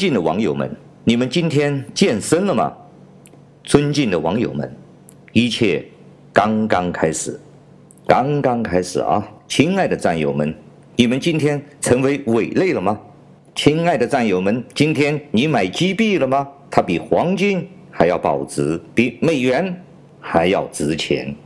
敬的网友们，你们今天健身了吗？尊敬的网友们，一切刚刚开始，刚刚开始啊！亲爱的战友们，你们今天成为伪类了吗？亲爱的战友们，今天你买机币了吗？它比黄金还要保值，比美元还要值钱。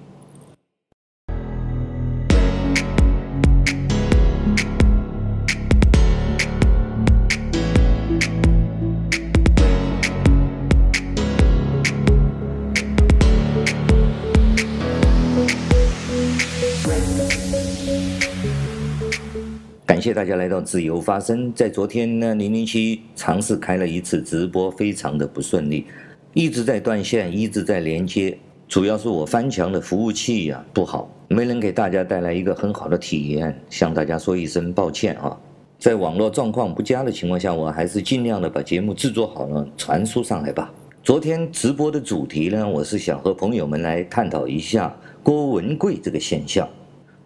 谢大家来到自由发声。在昨天呢，零零七尝试开了一次直播，非常的不顺利，一直在断线，一直在连接。主要是我翻墙的服务器呀、不好，没能给大家带来一个很好的体验，向大家说一声抱歉啊。在网络状况不佳的情况下，我还是尽量的把节目制作好了，传输上来吧。昨天直播的主题呢，我是想和朋友们来探讨一下郭文贵这个现象。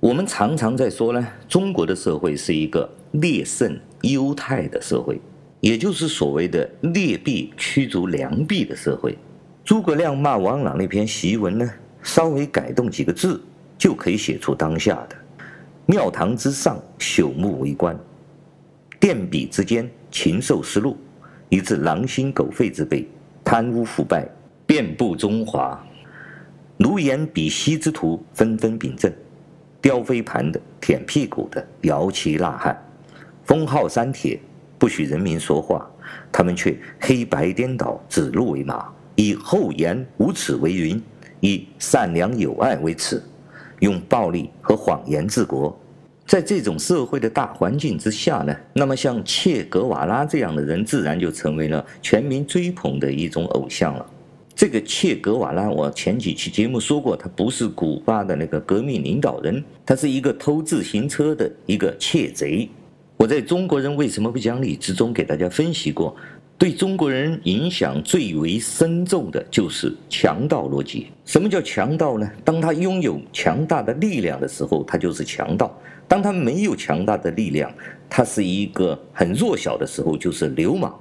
我们常常在说呢，中国的社会是一个劣胜优汰的社会，也就是所谓的劣币驱逐良币的社会。诸葛亮骂王朗那篇檄文呢，稍微改动几个字，就可以写出当下的“庙堂之上，朽木为官；殿敝之间，禽兽食禄”，以致狼心狗肺之辈，贪污腐败遍布中华。卢颜比膝之徒纷纷秉政。叼飞盘的、舔屁股的、摇旗呐喊，封号删帖，不许人民说话，他们却黑白颠倒，指鹿为马，以厚颜无耻为云，以善良友爱为耻，用暴力和谎言治国。在这种社会的大环境之下呢，那么像切格瓦拉这样的人，自然就成为了全民追捧的一种偶像了。这个切格瓦拉，我前几期节目说过，他不是古巴的那个革命领导人，他是一个偷自行车的一个窃贼。我在中国人为什么不讲理之中给大家分析过，对中国人影响最为深重的就是强盗逻辑。什么叫强盗呢？当他拥有强大的力量的时候，他就是强盗；当他没有强大的力量，他是一个很弱小的时候，就是流氓。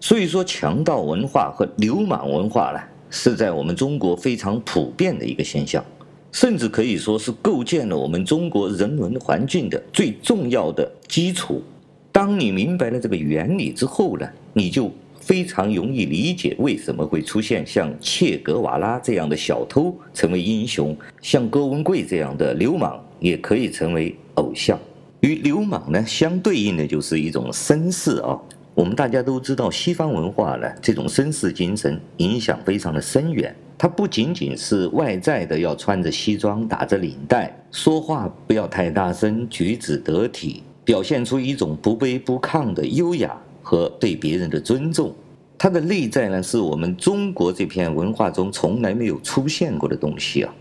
所以说，强盗文化和流氓文化呢，是在我们中国非常普遍的一个现象，甚至可以说是构建了我们中国人文环境的最重要的基础。当你明白了这个原理之后呢，你就非常容易理解为什么会出现像切格瓦拉这样的小偷成为英雄，像郭文贵这样的流氓也可以成为偶像。与流氓呢相对应的就是一种绅士啊。我们大家都知道，西方文化呢，这种绅士精神影响非常的深远。它不仅仅是外在的，要穿着西装、打着领带，说话不要太大声，举止得体，表现出一种不卑不亢的优雅和对别人的尊重。它的内在呢，是我们中国这片文化中从来没有出现过的东西啊。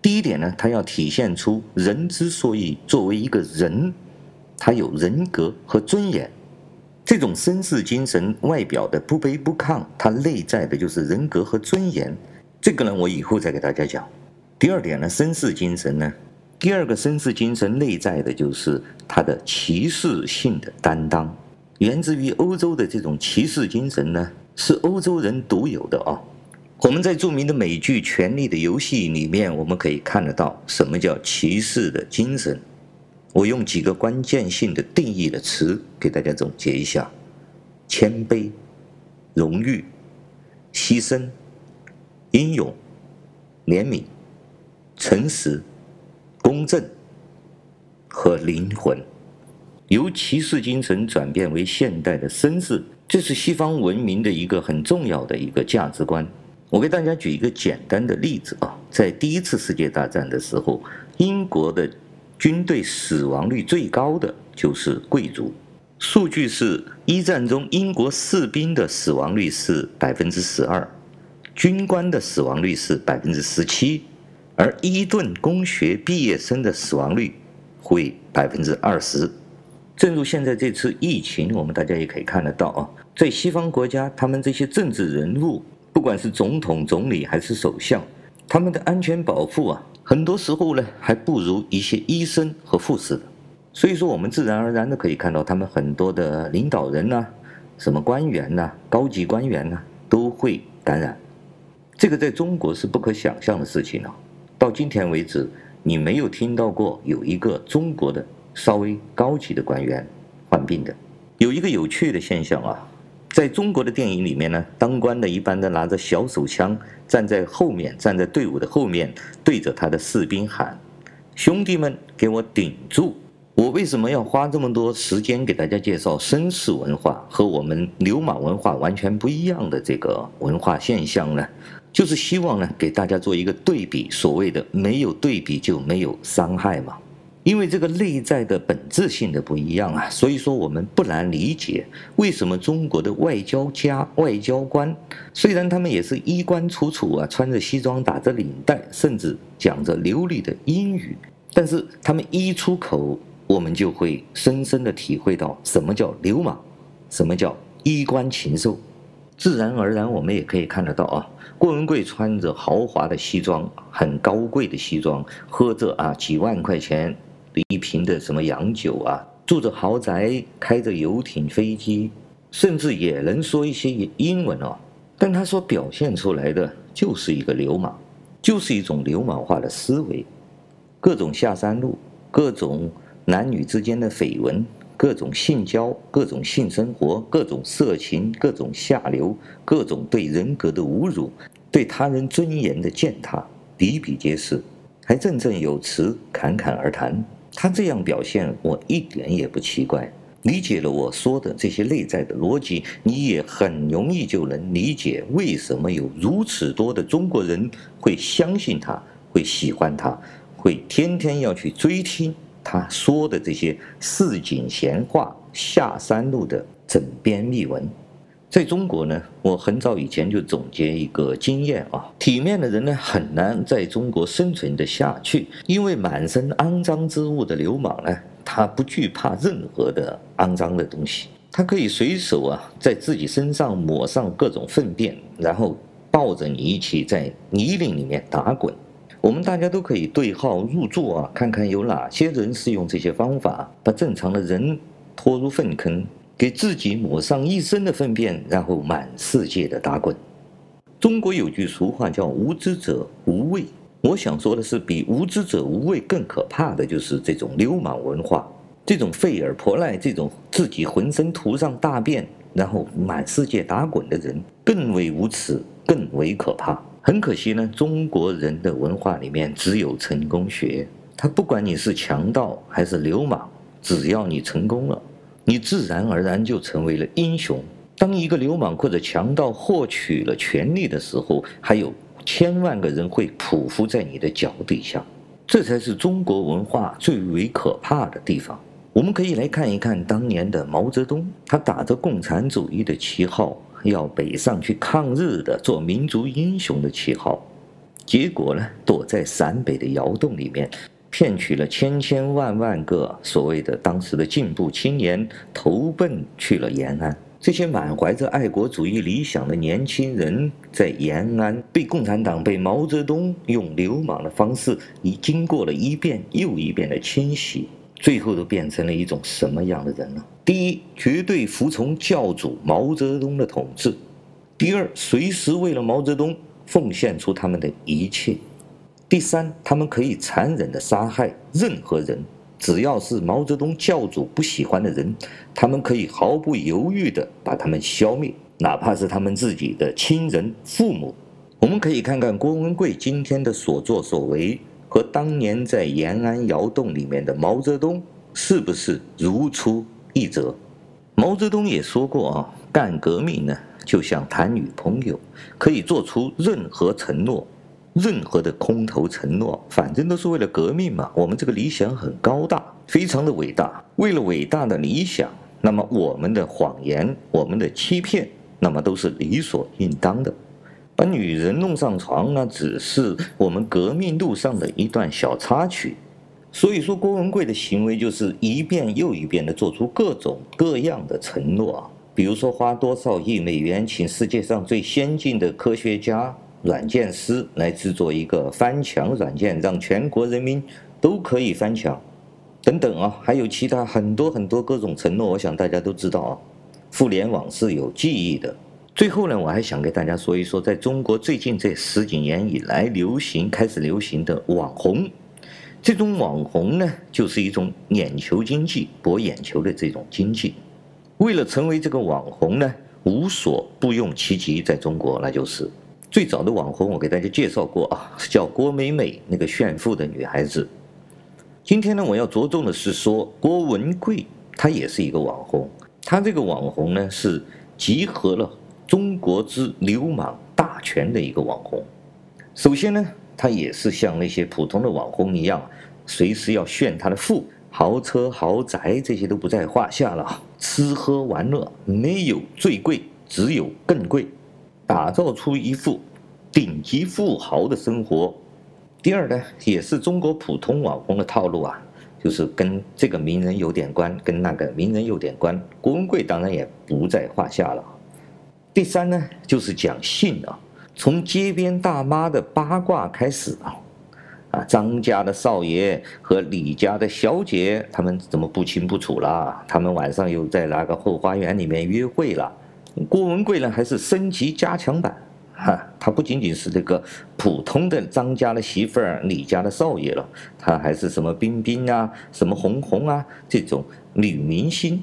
第一点呢，它要体现出人之所以作为一个人，他有人格和尊严。这种绅士精神外表的不卑不亢，它内在的就是人格和尊严。这个呢，我以后再给大家讲。第二点呢，绅士精神呢，第二个绅士精神内在的就是他的骑士性的担当，源自于欧洲的这种骑士精神呢，是欧洲人独有的啊。我们在著名的美剧《权力的游戏》里面，我们可以看得到什么叫骑士的精神。我用几个关键性的定义的词给大家总结一下：谦卑、荣誉、牺牲、英勇、怜悯、诚实、公正和灵魂。由骑士精神转变为现代的绅士，这是西方文明的一个很重要的一个价值观。我给大家举一个简单的例子啊，在第一次世界大战的时候，英国的。军队死亡率最高的就是贵族，数据是一战中英国士兵的死亡率是百分之十二，军官的死亡率是百分之十七，而伊顿公学毕业生的死亡率会百分之二十。正如现在这次疫情，我们大家也可以看得到啊，在西方国家，他们这些政治人物，不管是总统、总理还是首相，他们的安全保护啊。很多时候呢，还不如一些医生和护士的，所以说我们自然而然的可以看到，他们很多的领导人呢，什么官员呐、高级官员呐，都会感染。这个在中国是不可想象的事情啊！到今天为止，你没有听到过有一个中国的稍微高级的官员患病的。有一个有趣的现象啊，在中国的电影里面呢，当官的一般的拿着小手枪，站在后面，站在队伍的后面，对着他的士兵喊：“兄弟们，给我顶住！”我为什么要花这么多时间给大家介绍绅士文化和我们流氓文化完全不一样的这个文化现象呢？就是希望呢，给大家做一个对比，所谓的没有对比就没有伤害嘛。因为这个内在的本质性的不一样啊，所以说我们不难理解为什么中国的外交家、外交官，虽然他们也是衣冠楚楚啊，穿着西装、打着领带，甚至讲着流利的英语，但是他们一出口，我们就会深深的体会到什么叫流氓，什么叫衣冠禽兽。自然而然，我们也可以看得到啊。郭文贵穿着豪华的西装，很高贵的西装，喝着啊几万块钱一瓶的什么洋酒啊，住着豪宅，开着游艇、飞机，甚至也能说一些英文哦。但他所表现出来的就是一个流氓，就是一种流氓化的思维，各种下三路，各种男女之间的绯闻。各种性交，各种性生活，各种色情，各种下流，各种对人格的侮辱，对他人尊严的践踏，比比皆是，还振振有词，侃侃而谈。他这样表现，我一点也不奇怪。理解了我说的这些内在的逻辑，你也很容易就能理解为什么有如此多的中国人会相信他，会喜欢他，会天天要去追听。他说的这些市井闲话、下三路的枕边秘闻，在中国呢，我很早以前就总结一个经验啊，体面的人呢很难在中国生存得下去，因为满身肮脏之物的流氓呢，他不惧怕任何的肮脏的东西，他可以随手啊在自己身上抹上各种粪便，然后抱着你一起在泥泞里面打滚。我们大家都可以对号入座啊，看看有哪些人是用这些方法把正常的人拖入粪坑，给自己抹上一身的粪便，然后满世界的打滚。中国有句俗话叫“无知者无畏”，我想说的是，比无知者无畏更可怕的就是这种流氓文化，这种废尔泼赖，这种自己浑身涂上大便，然后满世界打滚的人，更为无耻，更为可怕。很可惜呢，中国人的文化里面只有成功学。他不管你是强盗还是流氓，只要你成功了，你自然而然就成为了英雄。当一个流氓或者强盗获取了权力的时候，还有千万个人会匍匐在你的脚底下。这才是中国文化最为可怕的地方。我们可以来看一看当年的毛泽东，他打着共产主义的旗号。要北上去抗日的，做民族英雄的旗号，结果呢，躲在陕北的窑洞里面，骗取了千千万万个所谓的当时的进步青年，投奔去了延安。这些满怀着爱国主义理想的年轻人，在延安被共产党、被毛泽东用流氓的方式，已经过了一遍又一遍的清洗。最后都变成了一种什么样的人呢？第一，绝对服从教主毛泽东的统治；第二，随时为了毛泽东奉献出他们的一切；第三，他们可以残忍地杀害任何人，只要是毛泽东教主不喜欢的人，他们可以毫不犹豫地把他们消灭，哪怕是他们自己的亲人、父母。我们可以看看郭文贵今天的所作所为。和当年在延安窑洞里面的毛泽东是不是如出一辙？毛泽东也说过啊，干革命呢就像谈女朋友，可以做出任何承诺，任何的空头承诺，反正都是为了革命嘛。我们这个理想很高大，非常的伟大。为了伟大的理想，那么我们的谎言、我们的欺骗，那么都是理所应当的。把女人弄上床呢，只是我们革命路上的一段小插曲。所以说，郭文贵的行为就是一遍又一遍地做出各种各样的承诺，比如说花多少亿美元请世界上最先进的科学家、软件师来制作一个翻墙软件，让全国人民都可以翻墙，等等啊，还有其他很多很多各种承诺，我想大家都知道啊。互联网是有记忆的。最后呢，我还想给大家说一说，在中国最近这十几年以来流行开始流行的网红。这种网红呢，就是一种眼球经济，博眼球的这种经济。为了成为这个网红呢，无所不用其极。在中国，那就是最早的网红，我给大家介绍过啊，叫郭美美，那个炫富的女孩子。今天呢，我要着重的是说郭文贵，她也是一个网红。她这个网红呢，是集合了中国之流氓大全的一个网红。首先呢，她也是像那些普通的网红一样，随时要炫她的富。豪车豪宅这些都不在话下了，吃喝玩乐没有最贵，只有更贵，打造出一副顶级富豪的生活。第二呢，也是中国普通网红的套路啊，就是跟这个名人有点关，跟那个名人有点关。郭文贵当然也不在话下了。第三呢，就是讲性啊，从街边大妈的八卦开始啊。啊，张家的少爷和李家的小姐，他们怎么不清不楚了？他们晚上又在那个后花园里面约会了。郭文贵呢，还是升级加强版，哈，他不仅仅是这个普通的张家的媳妇儿、李家的少爷了，他还是什么冰冰啊、什么红红啊这种女明星，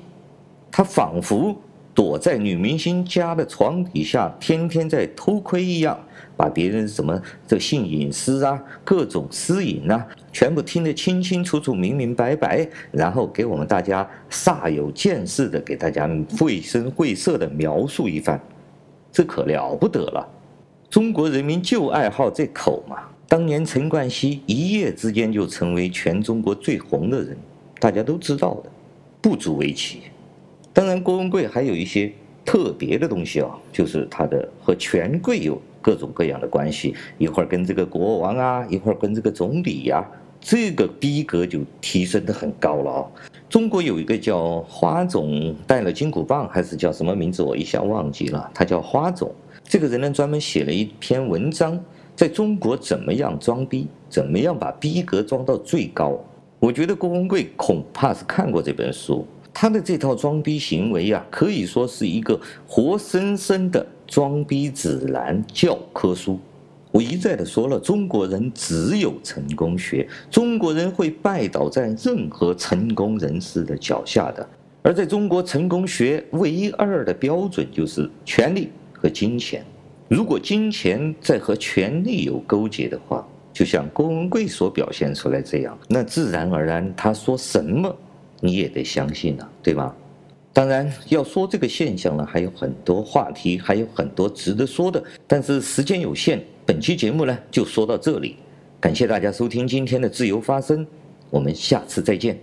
他仿佛躲在女明星家的床底下，天天在偷窥一样。把别人什么这性隐私啊、各种私隐啊，全部听得清清楚楚、明明白白，然后给我们大家煞有介事的给大家绘声绘色的描述一番，这可了不得了。中国人民就爱好这口嘛。当年陈冠希一夜之间就成为全中国最红的人，大家都知道的，不足为奇。当然，郭文贵还有一些特别的东西啊，就是他的和权贵有。各种各样的关系，一会儿跟这个国王啊，一会儿跟这个总理呀、这个逼格就提升得很高了啊。中国有一个叫花总带了金箍棒，还是叫什么名字，我一下忘记了。他叫花总，这个人呢专门写了一篇文章，在中国怎么样装逼，怎么样把逼格装到最高。我觉得郭文贵恐怕是看过这本书。他的这套装逼行为啊，可以说是一个活生生的装逼指南教科书。我一再的说了，中国人只有成功学，中国人会拜倒在任何成功人士的脚下的。而在中国成功学唯一二的标准就是权力和金钱。如果金钱在和权力有勾结的话，就像郭文贵所表现出来这样，那自然而然他说什么。你也得相信了，对吧？当然，要说这个现象呢，还有很多话题，还有很多值得说的。但是时间有限，本期节目呢就说到这里。感谢大家收听今天的自由发声，我们下次再见。